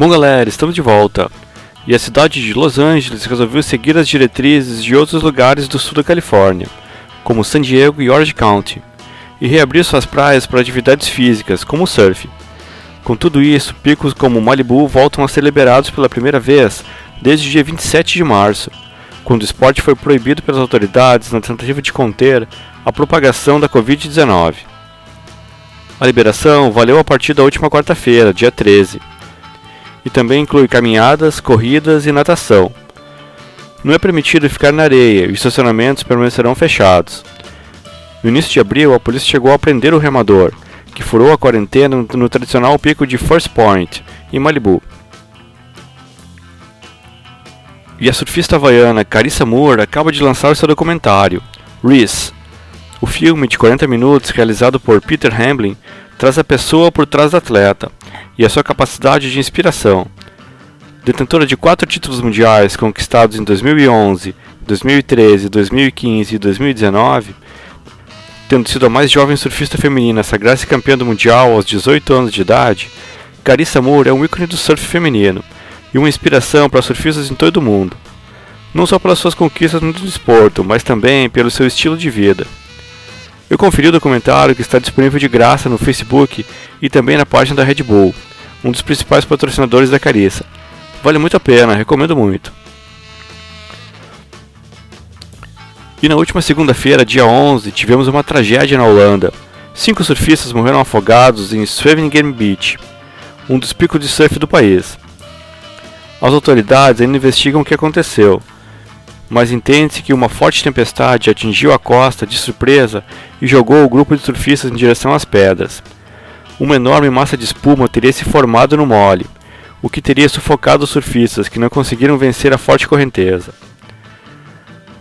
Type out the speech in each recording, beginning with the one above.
Bom galera, estamos de volta. E a cidade de Los Angeles resolveu seguir as diretrizes de outros lugares do sul da Califórnia, como San Diego e Orange County, e reabrir suas praias para atividades físicas, como o surf. Com tudo isso, picos como Malibu voltam a ser liberados pela primeira vez desde o dia 27 de março, quando o esporte foi proibido pelas autoridades na tentativa de conter a propagação da Covid-19. A liberação valeu a partir da última quarta-feira, dia 13, e também inclui caminhadas, corridas e natação. Não é permitido ficar na areia e os estacionamentos permanecerão fechados. No início de abril, a polícia chegou a prender o remador, que furou a quarentena no tradicional pico de First Point, em Malibu. E a surfista havaiana Carissa Moore acaba de lançar seu documentário, Reese. O filme, de 40 minutos, realizado por Peter Hamlin, traz a pessoa por trás do atleta, e a sua capacidade de inspiração. Detentora de quatro títulos mundiais conquistados em 2011, 2013, 2015 e 2019, tendo sido a mais jovem surfista feminina a sagrar-se campeã do mundial aos 18 anos de idade, Carissa Moore é um ícone do surf feminino e uma inspiração para surfistas em todo o mundo, não só pelas suas conquistas no desporto, mas também pelo seu estilo de vida. Eu conferi o documentário que está disponível de graça no Facebook e também na página da Red Bull um dos principais patrocinadores da Carissa. Vale muito a pena, recomendo muito. E na última segunda-feira, dia 11, tivemos uma tragédia na Holanda. Cinco surfistas morreram afogados em Scheveningen Beach, um dos picos de surf do país. As autoridades ainda investigam o que aconteceu, mas entende-se que uma forte tempestade atingiu a costa de surpresa e jogou o grupo de surfistas em direção às pedras uma enorme massa de espuma teria se formado no mole, o que teria sufocado os surfistas que não conseguiram vencer a forte correnteza.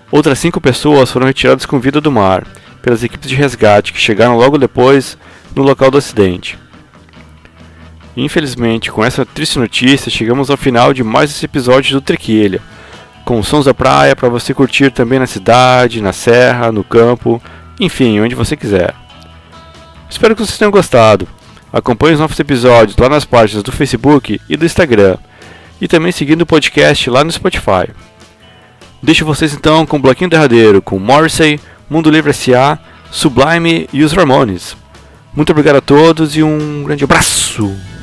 Outras cinco pessoas foram retiradas com vida do mar pelas equipes de resgate que chegaram logo depois no local do acidente. Infelizmente, com essa triste notícia, chegamos ao final de mais esse episódio do Trequilha, com sons da praia para você curtir também na cidade, na serra, no campo, enfim, onde você quiser. Espero que vocês tenham gostado. Acompanhe os novos episódios lá nas páginas do Facebook e do Instagram, e também seguindo o podcast lá no Spotify. Deixo vocês então com o bloquinho derradeiro com Morrissey, Mundo Livre S.A., Sublime e os Ramones. Muito obrigado a todos e um grande abraço!